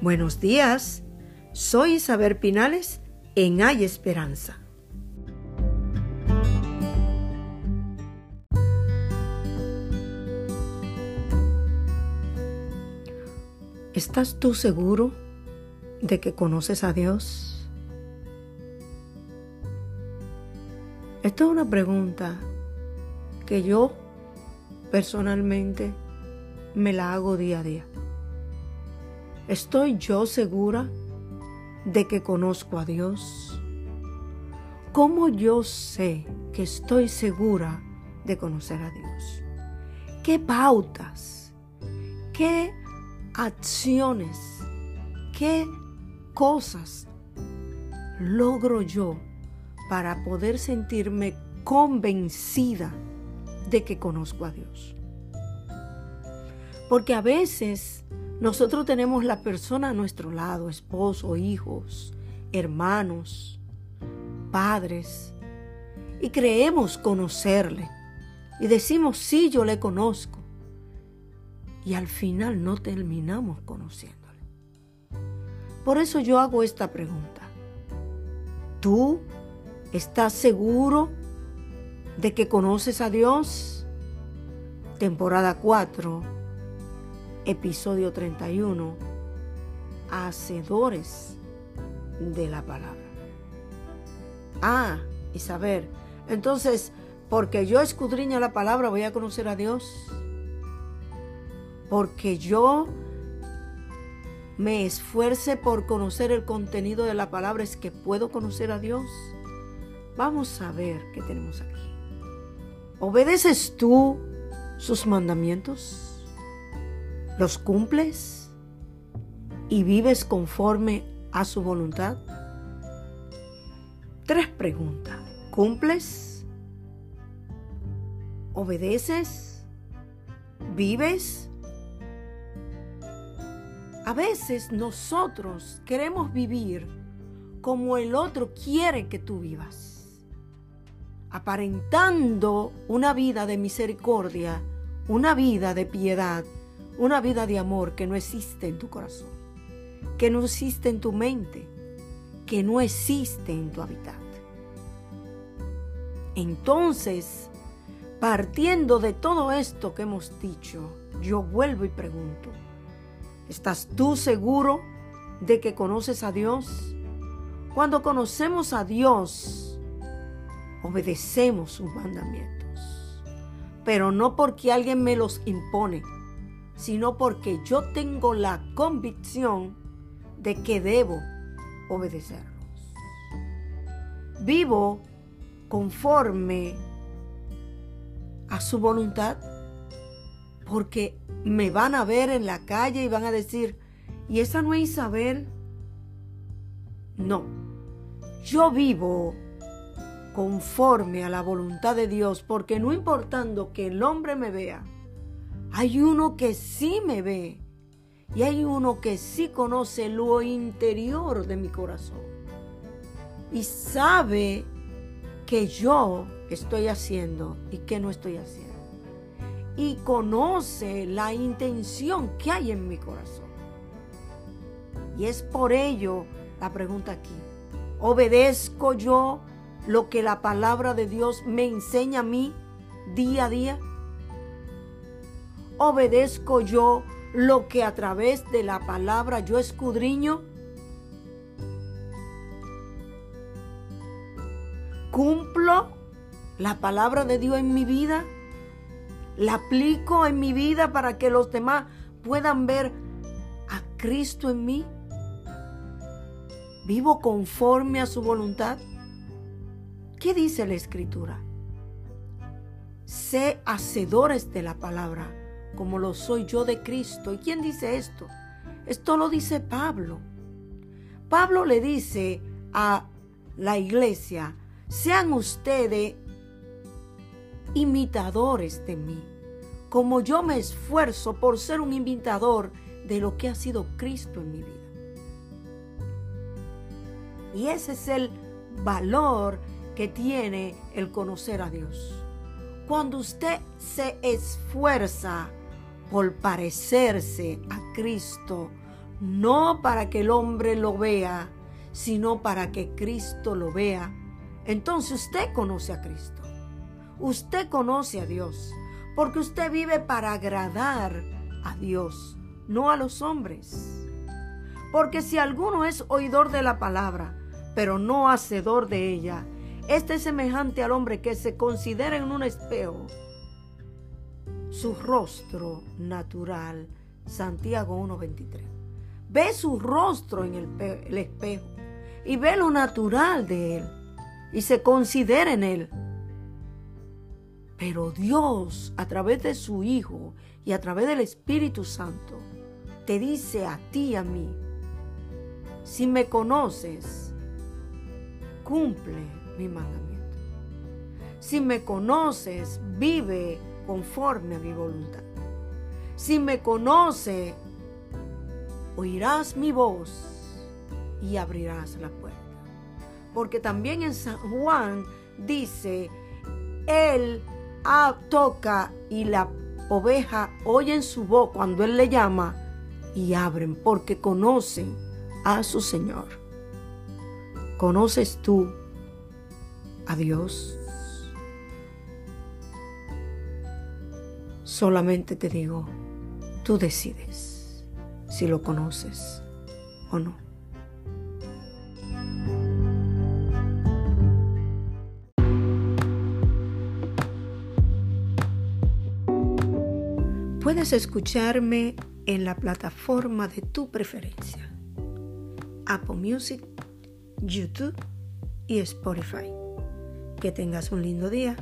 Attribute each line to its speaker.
Speaker 1: Buenos días, soy Isabel Pinales en Hay Esperanza. ¿Estás tú seguro de que conoces a Dios? Esta es una pregunta que yo personalmente me la hago día a día. ¿Estoy yo segura de que conozco a Dios? ¿Cómo yo sé que estoy segura de conocer a Dios? ¿Qué pautas? ¿Qué acciones? ¿Qué cosas logro yo para poder sentirme convencida de que conozco a Dios? Porque a veces nosotros tenemos la persona a nuestro lado, esposo, hijos, hermanos, padres, y creemos conocerle. Y decimos, sí, yo le conozco. Y al final no terminamos conociéndole. Por eso yo hago esta pregunta. ¿Tú estás seguro de que conoces a Dios? Temporada 4 episodio 31, hacedores de la palabra. Ah, y saber, entonces, porque yo escudriño la palabra, voy a conocer a Dios. Porque yo me esfuerce por conocer el contenido de la palabra, es que puedo conocer a Dios. Vamos a ver qué tenemos aquí. ¿Obedeces tú sus mandamientos? ¿Los cumples y vives conforme a su voluntad? Tres preguntas. ¿Cumples? ¿Obedeces? ¿Vives? A veces nosotros queremos vivir como el otro quiere que tú vivas, aparentando una vida de misericordia, una vida de piedad, una vida de amor que no existe en tu corazón, que no existe en tu mente, que no existe en tu hábitat. Entonces, partiendo de todo esto que hemos dicho, yo vuelvo y pregunto, ¿estás tú seguro de que conoces a Dios? Cuando conocemos a Dios, obedecemos sus mandamientos, pero no porque alguien me los impone, sino porque yo tengo la convicción de que debo obedecerlos. Vivo conforme a su voluntad, porque me van a ver en la calle y van a decir, ¿y esa no es Isabel? No, yo vivo conforme a la voluntad de Dios, porque no importando que el hombre me vea, hay uno que sí me ve y hay uno que sí conoce lo interior de mi corazón y sabe que yo estoy haciendo y que no estoy haciendo. Y conoce la intención que hay en mi corazón. Y es por ello la pregunta aquí. ¿Obedezco yo lo que la palabra de Dios me enseña a mí día a día? Obedezco yo lo que a través de la palabra yo escudriño? ¿Cumplo la palabra de Dios en mi vida? ¿La aplico en mi vida para que los demás puedan ver a Cristo en mí? ¿Vivo conforme a su voluntad? ¿Qué dice la Escritura? Sé hacedores de la palabra como lo soy yo de Cristo. ¿Y quién dice esto? Esto lo dice Pablo. Pablo le dice a la iglesia, sean ustedes imitadores de mí, como yo me esfuerzo por ser un imitador de lo que ha sido Cristo en mi vida. Y ese es el valor que tiene el conocer a Dios. Cuando usted se esfuerza por parecerse a Cristo, no para que el hombre lo vea, sino para que Cristo lo vea. Entonces usted conoce a Cristo. Usted conoce a Dios, porque usted vive para agradar a Dios, no a los hombres. Porque si alguno es oidor de la palabra, pero no hacedor de ella, este es semejante al hombre que se considera en un espejo su rostro natural. Santiago 1.23. Ve su rostro en el, espejo y ve lo natural de él y se considera en él. Pero Dios, a través de su Hijo y a través del Espíritu Santo, te dice a ti y a mí, si me conoces, cumple mi mandamiento. Si me conoces, vive conforme a mi voluntad. Si me conoce, oirás mi voz y abrirás la puerta. Porque también en San Juan dice, Él toca y la oveja oye su voz cuando Él le llama y abren porque conocen a su Señor. ¿Conoces tú a Dios? Solamente te digo, tú decides si lo conoces o no. Puedes escucharme en la plataforma de tu preferencia. Apple Music, YouTube y Spotify. Que tengas un lindo día.